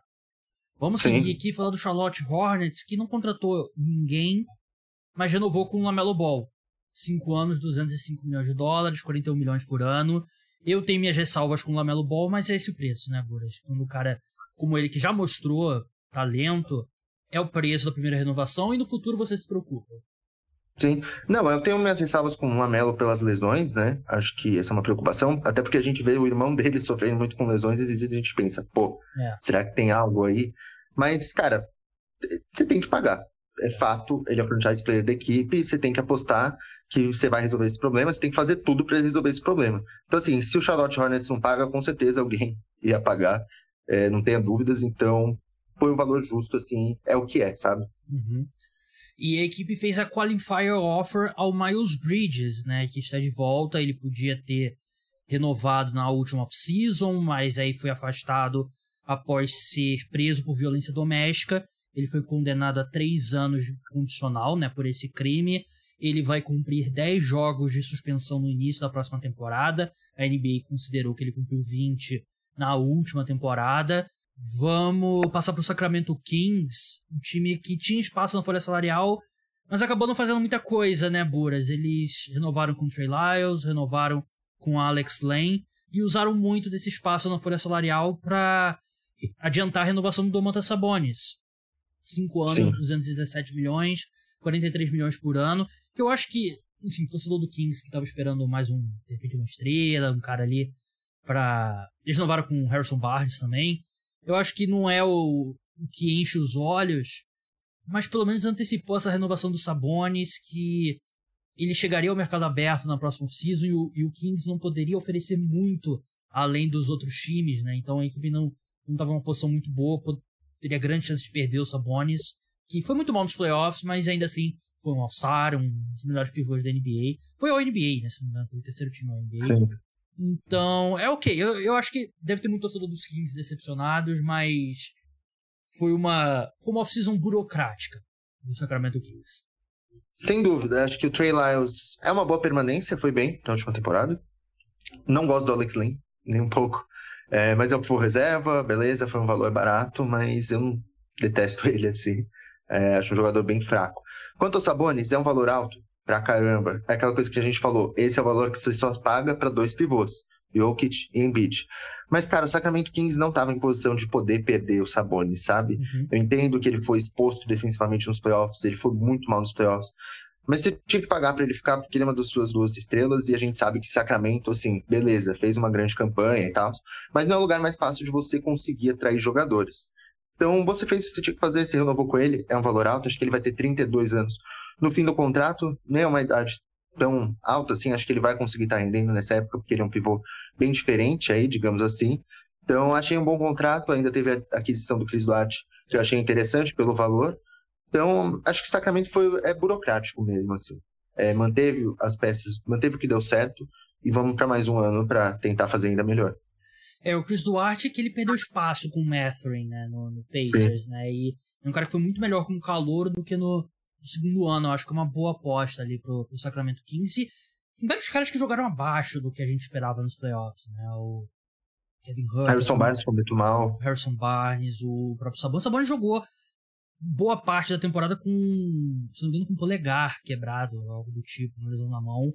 Vamos Sim. seguir aqui e falar do Charlotte Hornets, que não contratou ninguém, mas renovou com o Lamelo Ball. Cinco anos, 205 milhões de dólares, 41 milhões por ano. Eu tenho minhas ressalvas com o Lamelo Ball, mas é esse o preço, né, Buras? Quando o cara, como ele, que já mostrou talento, é o preço da primeira renovação e no futuro você se preocupa.
Sim. Não, eu tenho minhas ressalvas com o Lamelo pelas lesões, né? Acho que essa é uma preocupação, até porque a gente vê o irmão <laughs> dele sofrendo muito com lesões e a gente pensa, pô, é. será que tem algo aí? Mas, cara, você tem que pagar. É fato, ele é o franchise player da equipe, você tem que apostar que você vai resolver esse problema, você tem que fazer tudo para resolver esse problema. Então, assim, se o Charlotte Hornets não paga, com certeza alguém <laughs> ia pagar, é, não tenha dúvidas, então foi um valor justo, assim, é o que é, sabe?
Uhum. E a equipe fez a qualifier offer ao Miles Bridges, né, que está de volta. Ele podia ter renovado na última off-season, mas aí foi afastado após ser preso por violência doméstica. Ele foi condenado a três anos condicional né, por esse crime. Ele vai cumprir 10 jogos de suspensão no início da próxima temporada. A NBA considerou que ele cumpriu 20 na última temporada. Vamos passar para o Sacramento Kings, um time que tinha espaço na folha salarial, mas acabou não fazendo muita coisa, né, Buras? Eles renovaram com o Trey Lyles, renovaram com Alex Lane e usaram muito desse espaço na folha salarial para adiantar a renovação do Domantas Sabonis. Cinco anos, Sim. 217 milhões, 43 milhões por ano, que eu acho que, enfim, o torcedor do Kings que estava esperando mais um, de repente, uma estrela, um cara ali para Eles renovaram com o Harrison Barnes também eu acho que não é o, o que enche os olhos, mas pelo menos antecipou essa renovação do Sabonis, que ele chegaria ao mercado aberto na próxima season e o, e o Kings não poderia oferecer muito além dos outros times, né? Então a equipe não não estava numa posição muito boa, teria grande chance de perder o Sabonis, que foi muito mal nos playoffs, mas ainda assim foi um All-Star, um dos melhores pivôs da NBA. Foi ao NBA, né? Se não me engano, foi o terceiro time da NBA. Sim. Então, é ok. Eu, eu acho que deve ter muito torcedor dos Kings decepcionados, mas foi uma, foi uma off-season burocrática do Sacramento Kings.
Sem dúvida, acho que o Trey Lyles é uma boa permanência, foi bem na última temporada. Não gosto do Alex Lynn, nem um pouco. É, mas é um pivô reserva, beleza, foi um valor barato, mas eu não detesto <laughs> ele assim. É, acho um jogador bem fraco. Quanto ao Sabonis, é um valor alto pra caramba. É aquela coisa que a gente falou, esse é o valor que você só paga para dois pivôs, Jokic e Embiid. Mas, cara, o Sacramento Kings não estava em posição de poder perder o Sabonis, sabe? Uhum. Eu entendo que ele foi exposto defensivamente nos playoffs, ele foi muito mal nos playoffs, mas você tinha que pagar para ele ficar, porque ele é uma das suas duas estrelas, e a gente sabe que Sacramento, assim, beleza, fez uma grande campanha e tal, mas não é o lugar mais fácil de você conseguir atrair jogadores. Então, você fez o que você tinha que fazer, você renovou com ele, é um valor alto, acho que ele vai ter 32 anos. No fim do contrato, nem é uma idade tão alta assim, acho que ele vai conseguir estar tá rendendo nessa época, porque ele é um pivô bem diferente aí, digamos assim. Então, achei um bom contrato, ainda teve a aquisição do Chris Duarte, que eu achei interessante pelo valor, então, acho que o Sacramento foi, é burocrático mesmo, assim. É, manteve as peças, manteve o que deu certo e vamos para mais um ano para tentar fazer ainda melhor.
É, o Chris Duarte que ele perdeu espaço com o Matherin, né, no, no Pacers, Sim. né, e é um cara que foi muito melhor como calor do que no, no segundo ano, eu acho que é uma boa aposta ali pro, pro Sacramento Kings. Tem vários caras que jogaram abaixo do que a gente esperava nos playoffs, né, o Kevin Hunt.
Harrison Barnes foi muito mal.
Harrison Barnes, o próprio Sabonis. Sabonis jogou boa parte da temporada com, se não me engano, com o polegar quebrado, algo do tipo, uma lesão na mão.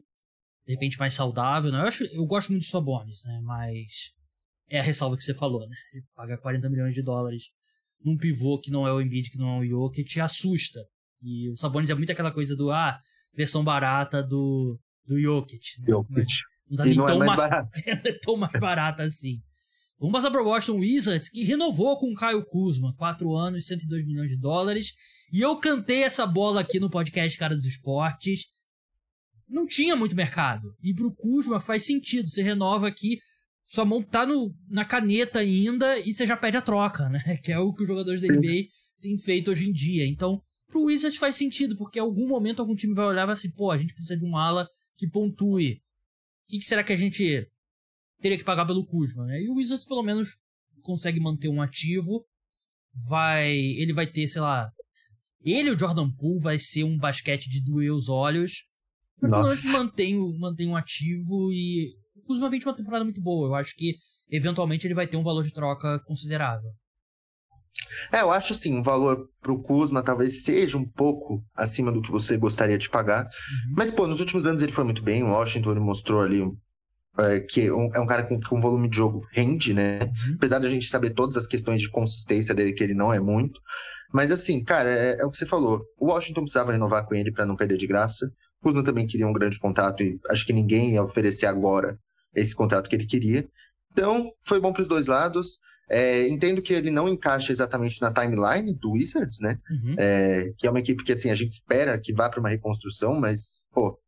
De repente mais saudável, né? Eu, acho, eu gosto muito do Sabonis, né? Mas é a ressalva que você falou, né? Ele paga 40 milhões de dólares num pivô que não é o Embiid, que não é o Jokic, te assusta. E o Sabonis é muito aquela coisa do, ah, versão barata do, do Jokic.
Né? Jokic.
Não tá nem não tão é mais, mais <laughs> é tão mais barata assim. Vamos passar para o Washington Wizards, que renovou com o Caio Kuzma, 4 anos, 102 milhões de dólares. E eu cantei essa bola aqui no podcast Cara dos Esportes. Não tinha muito mercado. E pro Kuzma faz sentido. Você renova aqui, sua mão tá no, na caneta ainda e você já pede a troca, né? <laughs> Que é o que os jogadores da NBA têm feito hoje em dia. Então, pro Wizards faz sentido, porque em algum momento algum time vai olhar e vai assim, pô, a gente precisa de um ala que pontue. O que, que será que a gente teria que pagar pelo Kuzma, né? E o Wizards pelo menos consegue manter um ativo. Vai, ele vai ter, sei lá, ele o Jordan Poole vai ser um basquete de doer os olhos. Mas pelo menos mantém, mantém um ativo e o Kuzma vem de uma temporada muito boa. Eu acho que eventualmente ele vai ter um valor de troca considerável.
É, eu acho assim, o valor pro Kuzma talvez seja um pouco acima do que você gostaria de pagar. Uhum. Mas, pô, nos últimos anos ele foi muito bem. O Washington mostrou ali é, que é um, é um cara com, com volume de jogo rende, né? Uhum. Apesar da gente saber todas as questões de consistência dele, que ele não é muito. Mas assim, cara, é, é o que você falou. O Washington precisava renovar com ele para não perder de graça. O Kuzma também queria um grande contrato e acho que ninguém ia oferecer agora esse contrato que ele queria. Então, foi bom para os dois lados. É, entendo que ele não encaixa exatamente na timeline do Wizards, né? Uhum. É, que é uma equipe que assim a gente espera que vá para uma reconstrução, mas pô,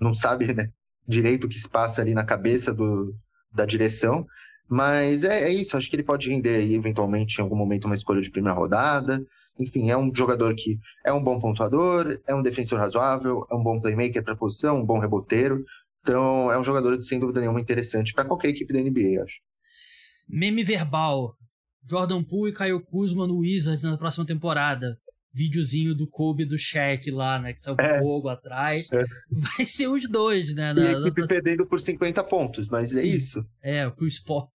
não sabe, né? Direito que se passa ali na cabeça do, da direção. Mas é, é, isso, acho que ele pode render aí, eventualmente, em algum momento, uma escolha de primeira rodada. Enfim, é um jogador que é um bom pontuador, é um defensor razoável, é um bom playmaker para a posição, um bom reboteiro. Então, é um jogador, sem dúvida nenhuma, interessante para qualquer equipe da NBA, acho.
Meme verbal. Jordan Poole e Caio Kuzma no Wizards na próxima temporada videozinho do Kobe do Shaq lá, né? Que saiu é. fogo atrás. É. Vai ser os dois, né?
Na, e a equipe na... perdendo por 50 pontos, mas é Sim. é isso.
É, o Chris Paul.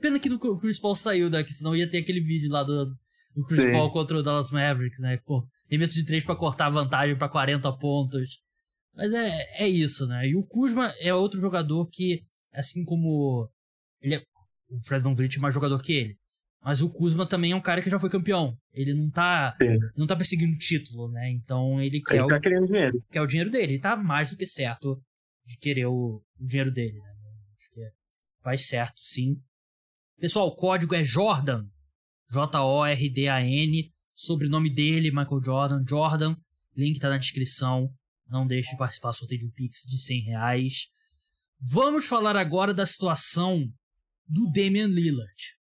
Pena que o Chris Paul saiu daqui, senão ia ter aquele vídeo lá do, do Chris Sim. Paul contra o Dallas Mavericks, né? Pô, remesso de três para cortar a vantagem para 40 pontos. Mas é, é isso, né? E o Kuzma é outro jogador que, assim como ele é, o Fred Van Vliet é mais jogador que ele. Mas o Kuzma também é um cara que já foi campeão. Ele não tá, não tá perseguindo título, né? Então ele quer,
ele tá o, querendo dinheiro.
quer o dinheiro dele. Ele tá mais do que certo de querer o, o dinheiro dele, né? Acho que faz certo, sim. Pessoal, o código é Jordan. J-O-R-D-A-N. Sobrenome dele, Michael Jordan. Jordan. Link tá na descrição. Não deixe de participar do sorteio de um Pix de 100 reais. Vamos falar agora da situação do Damian Lillard.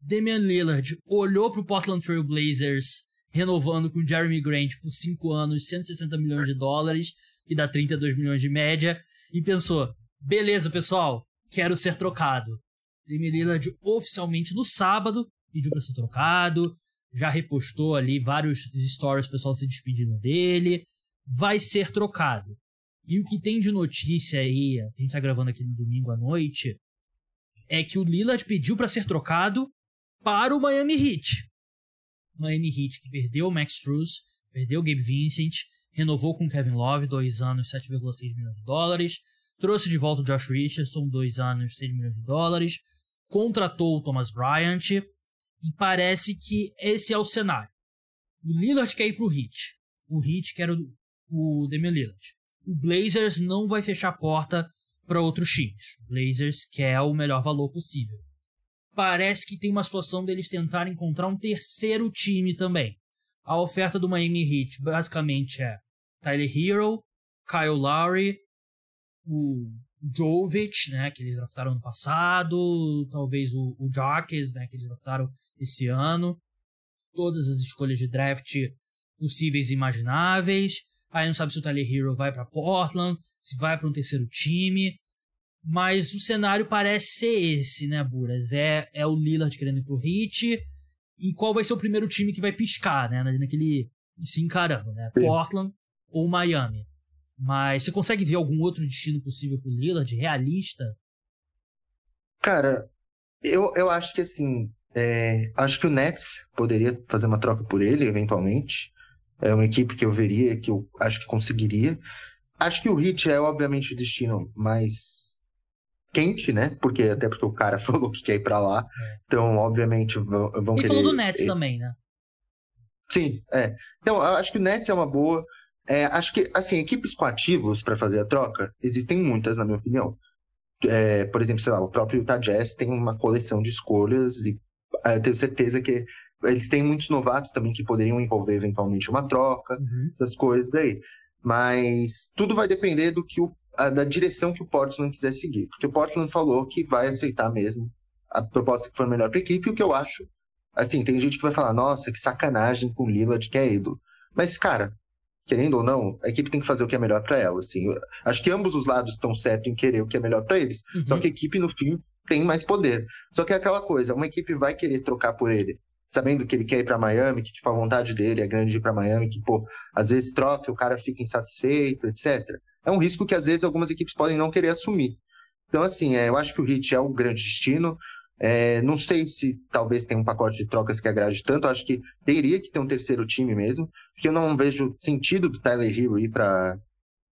Damian Lillard olhou para o Portland Trail Blazers renovando com Jeremy Grant por 5 anos, 160 milhões de dólares, que dá 32 milhões de média, e pensou: beleza, pessoal, quero ser trocado. Damian Lillard oficialmente no sábado pediu para ser trocado, já repostou ali vários stories, pessoal se despedindo dele, vai ser trocado. E o que tem de notícia aí, a gente tá gravando aqui no domingo à noite, é que o Lillard pediu para ser trocado para o Miami Heat. Miami Heat que perdeu o Max Struz, perdeu o Gabe Vincent, renovou com Kevin Love, dois anos, 7,6 milhões de dólares, trouxe de volta o Josh Richardson, dois anos, 6 milhões de dólares, contratou o Thomas Bryant, e parece que esse é o cenário. O Lillard quer ir pro Heat, o Heat quer o, o Damian Lillard. O Blazers não vai fechar a porta para outros times. O Blazers quer o melhor valor possível parece que tem uma situação deles tentarem encontrar um terceiro time também. A oferta do Miami Heat basicamente é Tyler Hero, Kyle Lowry, o Jovic, né, que eles draftaram no passado, talvez o, o né, que eles draftaram esse ano. Todas as escolhas de draft possíveis e imagináveis. Aí não sabe se o Tyler Hero vai para Portland, se vai para um terceiro time. Mas o cenário parece ser esse, né, Buras? É, é o Lillard querendo ir pro Heat. E qual vai ser o primeiro time que vai piscar, né? Naquele. se encarando, né? Sim. Portland ou Miami. Mas você consegue ver algum outro destino possível pro Lillard, realista?
Cara, eu, eu acho que assim. É, acho que o Nets poderia fazer uma troca por ele, eventualmente. É uma equipe que eu veria, que eu acho que conseguiria. Acho que o Heat é, obviamente, o destino mais quente, né? Porque até porque o cara <laughs> falou que quer ir para lá. É. Então, obviamente, vão, vão
e
querer...
falou do Nets também, né?
Sim, é. Então, eu acho que o Nets é uma boa. É, acho que, assim, equipes com ativos para fazer a troca, existem muitas, na minha opinião. É, por exemplo, sei lá, o próprio Utah Jazz tem uma coleção de escolhas e é, eu tenho certeza que eles têm muitos novatos também que poderiam envolver eventualmente uma troca, uhum. essas coisas aí. Mas tudo vai depender do que o a, da direção que o Portland quiser seguir. Porque o Portland falou que vai aceitar mesmo a proposta que for melhor para a equipe, o que eu acho. Assim, tem gente que vai falar, nossa, que sacanagem com o Lillard, que é ídolo. Mas, cara, querendo ou não, a equipe tem que fazer o que é melhor para ela. Assim. acho que ambos os lados estão certos em querer o que é melhor para eles. Uhum. Só que a equipe, no fim, tem mais poder. Só que é aquela coisa, uma equipe vai querer trocar por ele, sabendo que ele quer ir para Miami, que tipo, a vontade dele é grande de ir para Miami, que, pô, às vezes troca, o cara fica insatisfeito, etc é um risco que às vezes algumas equipes podem não querer assumir. Então, assim, é, eu acho que o Heat é o grande destino. É, não sei se talvez tenha um pacote de trocas que agrade tanto. Acho que teria que ter um terceiro time mesmo, porque eu não vejo sentido do Tyler Hero ir para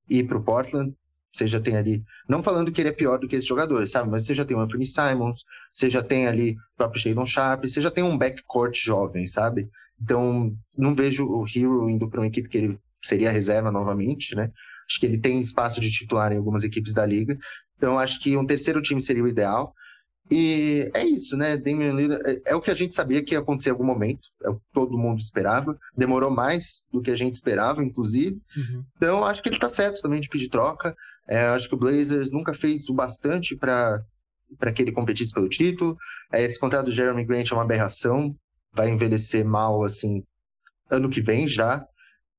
ir para o Portland. Você já tem ali, não falando que ele é pior do que esses jogadores, sabe? Mas você já tem o Anthony Simons, você já tem ali o próprio Shadon Sharp, você já tem um backcourt jovem, sabe? Então, não vejo o Hero indo para uma equipe que ele seria reserva novamente, né? Acho que ele tem espaço de titular em algumas equipes da liga. Então, acho que um terceiro time seria o ideal. E é isso, né? Damian Lillard é, é, o que a gente sabia que ia acontecer em algum momento, é o que todo mundo esperava. Demorou mais do que a gente esperava, inclusive. Uhum. Então, acho que ele está certo também de pedir troca. É, acho que o Blazers nunca fez o bastante para para que ele competisse pelo título. É, esse contrato do Jeremy Grant é uma aberração, vai envelhecer mal assim ano que vem já.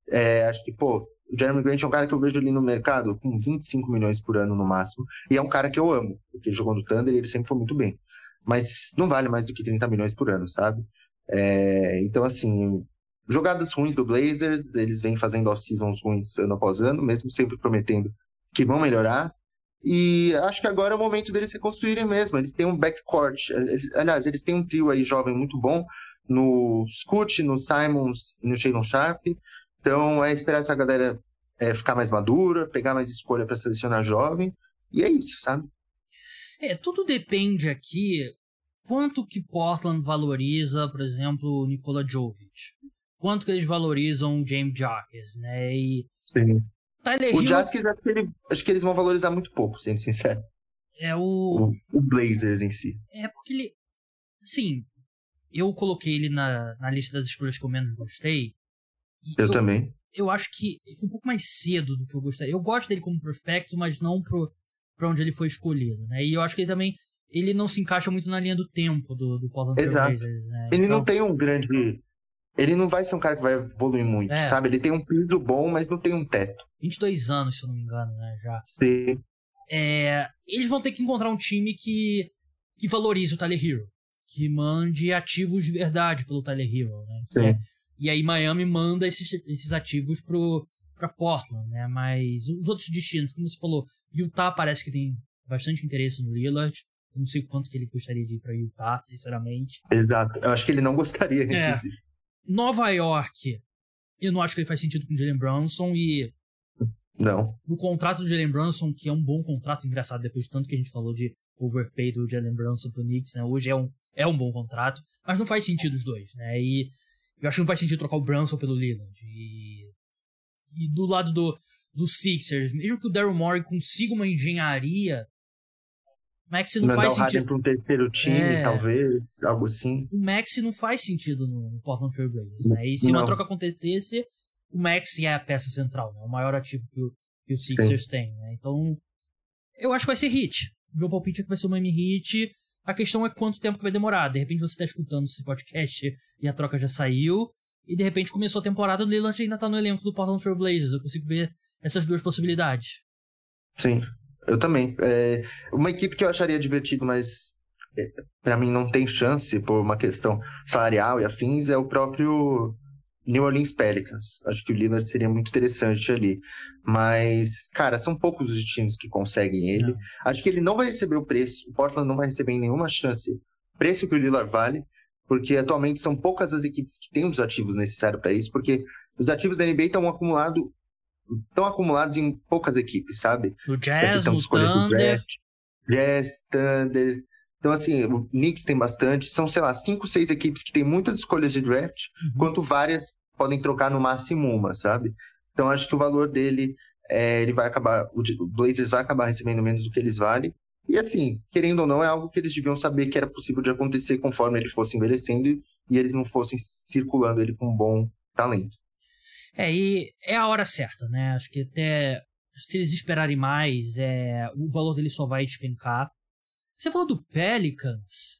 É, acho que, pô, o Jeremy Grant é um cara que eu vejo ali no mercado com 25 milhões por ano no máximo. E é um cara que eu amo, porque jogou no Thunder e ele sempre foi muito bem. Mas não vale mais do que 30 milhões por ano, sabe? É, então, assim, jogadas ruins do Blazers, eles vêm fazendo off-seasons ruins ano após ano, mesmo sempre prometendo que vão melhorar. E acho que agora é o momento deles reconstruírem mesmo. Eles têm um backcourt. Eles, aliás, eles têm um trio aí jovem muito bom no Scoot, no Simons e no Shadon Sharp. Então é esperar essa galera é, ficar mais madura, pegar mais escolha para selecionar jovem. E é isso, sabe?
É, tudo depende aqui quanto que Portland valoriza, por exemplo, o Nikola Jovic. Quanto que eles valorizam o James Jacques, né? E
Sim. Tyler o Hill... acho que, ele, acho que eles vão valorizar muito pouco, sendo sincero.
É o...
o... o. Blazers em si.
É porque ele. Sim, eu coloquei ele na, na lista das escolhas que eu menos gostei,
eu, eu, também.
eu acho que foi um pouco mais cedo do que eu gostaria. Eu gosto dele como prospecto, mas não pro, pra onde ele foi escolhido, né? E eu acho que ele também ele não se encaixa muito na linha do tempo do, do Portland
Exato. Né? Ele então... não tem um grande... Ele não vai ser um cara que vai evoluir muito, é. sabe? Ele tem um piso bom, mas não tem um teto.
22 anos, se eu não me engano, né? Já.
Sim.
É, eles vão ter que encontrar um time que, que valorize o Tyler Hero. Que mande ativos de verdade pelo Tyler Hero, né?
Sim.
E aí Miami manda esses, esses ativos pro, pra Portland, né? Mas os outros destinos, como você falou, Utah parece que tem bastante interesse no Lillard. Eu não sei quanto que ele gostaria de ir pra Utah, sinceramente.
Exato. Eu acho que ele não gostaria,
é. inclusive. Nova York, eu não acho que ele faz sentido com o Jalen Brunson e.
Não.
No contrato do Jalen Brunson, que é um bom contrato, engraçado, depois de tanto que a gente falou de overpay do Jalen Brunson pro Knicks, né? Hoje é um, é um bom contrato, mas não faz sentido os dois, né? E eu acho que não faz sentido trocar o Brunson pelo Lillard. E, e do lado do, do Sixers, mesmo que o Daryl Morey consiga uma engenharia Max não
Mandar
faz
o Harden para um terceiro time, é... talvez, algo assim.
O Max não faz sentido no Portland Trail Blazers, né? E se não. uma troca acontecesse, o Max é a peça central, né? O maior ativo que o, que o Sixers Sim. tem, né? Então, eu acho que vai ser hit. O meu palpite é que vai ser uma M-hit. A questão é quanto tempo que vai demorar. De repente você está escutando esse podcast e a troca já saiu. E de repente começou a temporada, o Lillard ainda está no elenco do Portland Trail Blazers. Eu consigo ver essas duas possibilidades.
Sim. Eu também. É, uma equipe que eu acharia divertido, mas é, para mim não tem chance por uma questão salarial e afins, é o próprio New Orleans Pelicans. Acho que o Lillard seria muito interessante ali. Mas, cara, são poucos os times que conseguem ele. Não. Acho que ele não vai receber o preço. O Portland não vai receber em nenhuma chance o preço que o Lillard vale, porque atualmente são poucas as equipes que têm os ativos necessários para isso, porque os ativos da NBA estão acumulados estão acumulados em poucas equipes, sabe?
O Jazz, o Thunder.
Jazz, Thunder. Então, assim, o Knicks tem bastante. São, sei lá, cinco, seis equipes que têm muitas escolhas de draft, uhum. enquanto várias podem trocar no máximo uma, sabe? Então, acho que o valor dele, é, ele vai acabar, o Blazers vai acabar recebendo menos do que eles valem. E assim, querendo ou não, é algo que eles deviam saber que era possível de acontecer conforme ele fosse envelhecendo e eles não fossem circulando ele com um bom talento.
É, e é a hora certa, né? Acho que até se eles esperarem mais, é, o valor dele só vai despencar. Você falou do Pelicans.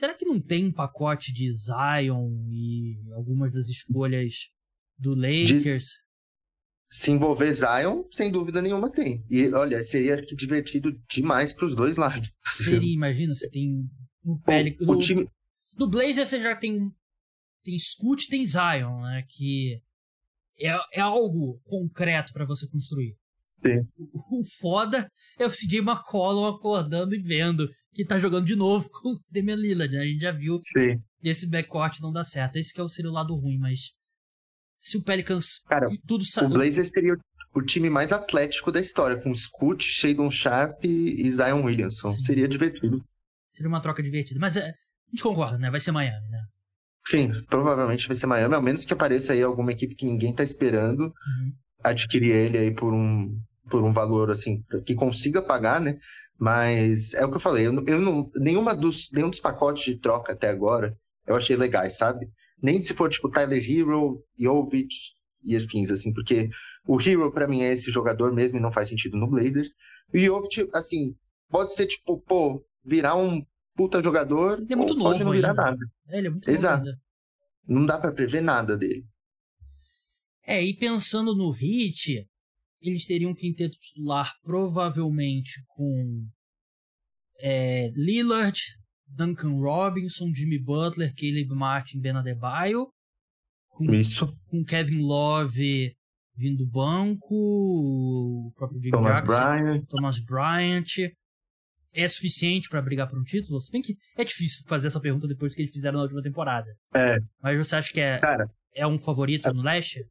Será que não tem um pacote de Zion e algumas das escolhas do Lakers? De
se envolver Zion, sem dúvida nenhuma tem. E olha, seria divertido demais para os dois lados.
Seria, imagina, você tem o Pelicans. O, time... Do Blazers você já tem tem Scoot, tem Zion, né? Que é, é algo concreto para você construir.
Sim.
O, o foda é o CJ McCollum acordando e vendo que tá jogando de novo <laughs> com o Damian Lillard, né? A gente já viu
Sim.
esse backcourt não dá certo. Esse que é o, seria o lado ruim, mas se o Pelicans
Cara, tudo sa... o Blazers teria o time mais atlético da história, com Scoot, Shadon Sharp e Zion Williamson. Sim. Seria divertido.
Seria uma troca divertida. Mas é, a gente concorda, né? Vai ser Miami, né?
Sim, provavelmente vai ser Miami, ao menos que apareça aí alguma equipe que ninguém tá esperando uhum. adquirir ele aí por um, por um valor assim, que consiga pagar, né? Mas é o que eu falei, eu, eu não, nenhuma dos, nenhum dos pacotes de troca até agora eu achei legais, sabe? Nem se for tipo Tyler Hero, Jovic e afins, assim, porque o Hero para mim é esse jogador mesmo e não faz sentido no Blazers. E o Jovic, assim, pode ser tipo, pô, virar um puta jogador.
Ele é muito novo. Pode
não virar nada.
É, ele é muito
Exato.
novo. Ainda.
Não dá para prever nada dele.
É, e pensando no Hit, eles teriam um quinteto titular provavelmente com é, Lillard, Duncan Robinson, Jimmy Butler, Caleb Martin, Ben Adebayo. Com,
Isso.
Com Kevin Love vindo do banco, o próprio Jim
Thomas
Jackson,
Bryant.
Thomas Bryant é suficiente para brigar por um título? Se bem que é difícil fazer essa pergunta depois que eles fizeram na última temporada.
É.
Mas você acha que é,
Cara,
é um favorito é... no leste?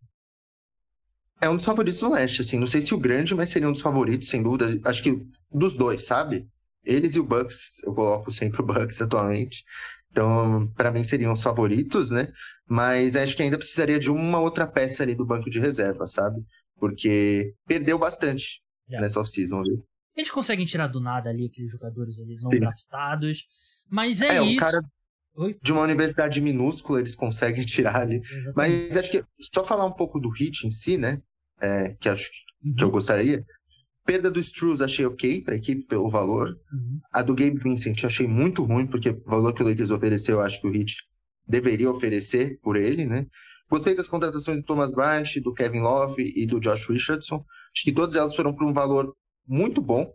É um dos favoritos no leste, assim. Não sei se o grande, mas seria um dos favoritos, sem dúvida. Acho que dos dois, sabe? Eles e o Bucks, eu coloco sempre o Bucks <laughs> atualmente. Então, para mim seriam os favoritos, né? Mas acho que ainda precisaria de uma outra peça ali do banco de reserva, sabe? Porque perdeu bastante yeah. nessa off-season, viu?
Eles conseguem tirar do nada ali aqueles jogadores ali não Sim. draftados. Mas é, é isso.
O cara,
Oi?
De uma universidade minúscula eles conseguem <laughs> tirar ali.
Exatamente.
Mas acho que só falar um pouco do hit em si, né? É, que acho
Uhum,
que eu gostaria. Perda do Struz achei ok para a equipe pelo valor.
uhum.
A do Gabe Vincent achei muito ruim, porque o valor que o Lakers ofereceu, eu acho que o Heat deveria oferecer por ele, né? Gostei das contratações do Thomas Bryant, do Kevin Love e do Josh Richardson. Acho que todas elas foram por um valor muito bom.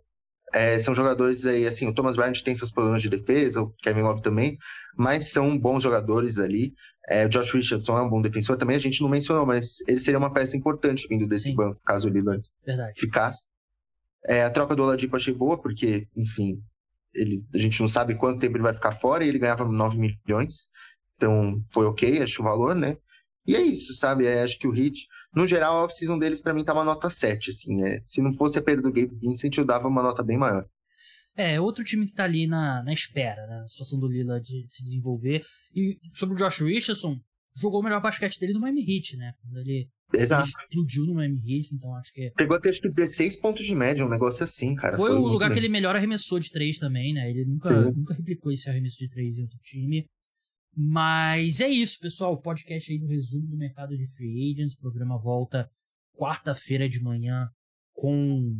É, são jogadores aí, assim, o Thomas Bryant tem seus problemas de defesa, o Kevin Love também, mas são bons jogadores ali. É, o Josh Richardson é um bom defensor também, a gente não mencionou, mas ele seria uma peça importante vindo desse
Sim.
banco, caso o Lillard
Verdade.
ficasse. É, a troca do Oladipo achei boa, porque, enfim, ele, a gente não sabe quanto tempo ele vai ficar fora e ele ganhava 9 milhões. Então, foi ok, acho o valor, né? E é isso, sabe? É, acho que o Heat, no geral, a off-season deles pra mim tá uma nota 7, assim. É, se não fosse a perda do Gabe Vincent, eu dava uma nota bem maior.
É, outro time que tá ali na, na espera, né? Na situação do Lila de se desenvolver. E sobre o Josh Richardson, jogou o melhor basquete dele no Miami Heat, né? Quando ele, ele
Exato.
explodiu no Miami Heat, então acho que.
Pegou até acho que 16 pontos de média, um negócio assim, cara.
Foi o
muito
lugar que
bem.
ele melhor arremessou de três também, né? Ele nunca,
Sim.
nunca replicou esse arremesso de três em outro time. Mas é isso, pessoal. O podcast aí do resumo do mercado de free agents. O programa volta quarta-feira de manhã com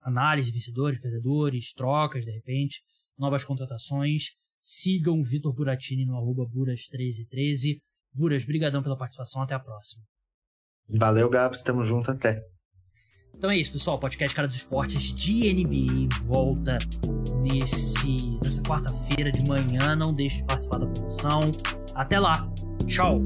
análise, vencedores, perdedores, trocas, de repente, novas contratações. Sigam o Vitor Buratini no arroba Buras1313. Buras, brigadão pela participação. Até a próxima.
Valeu, Gabs. Tamo junto até.
Então é isso, pessoal. Podcast Cara dos Esportes de NBA volta nesse, nessa quarta-feira de manhã. Não deixe de participar da produção. Até lá. Tchau.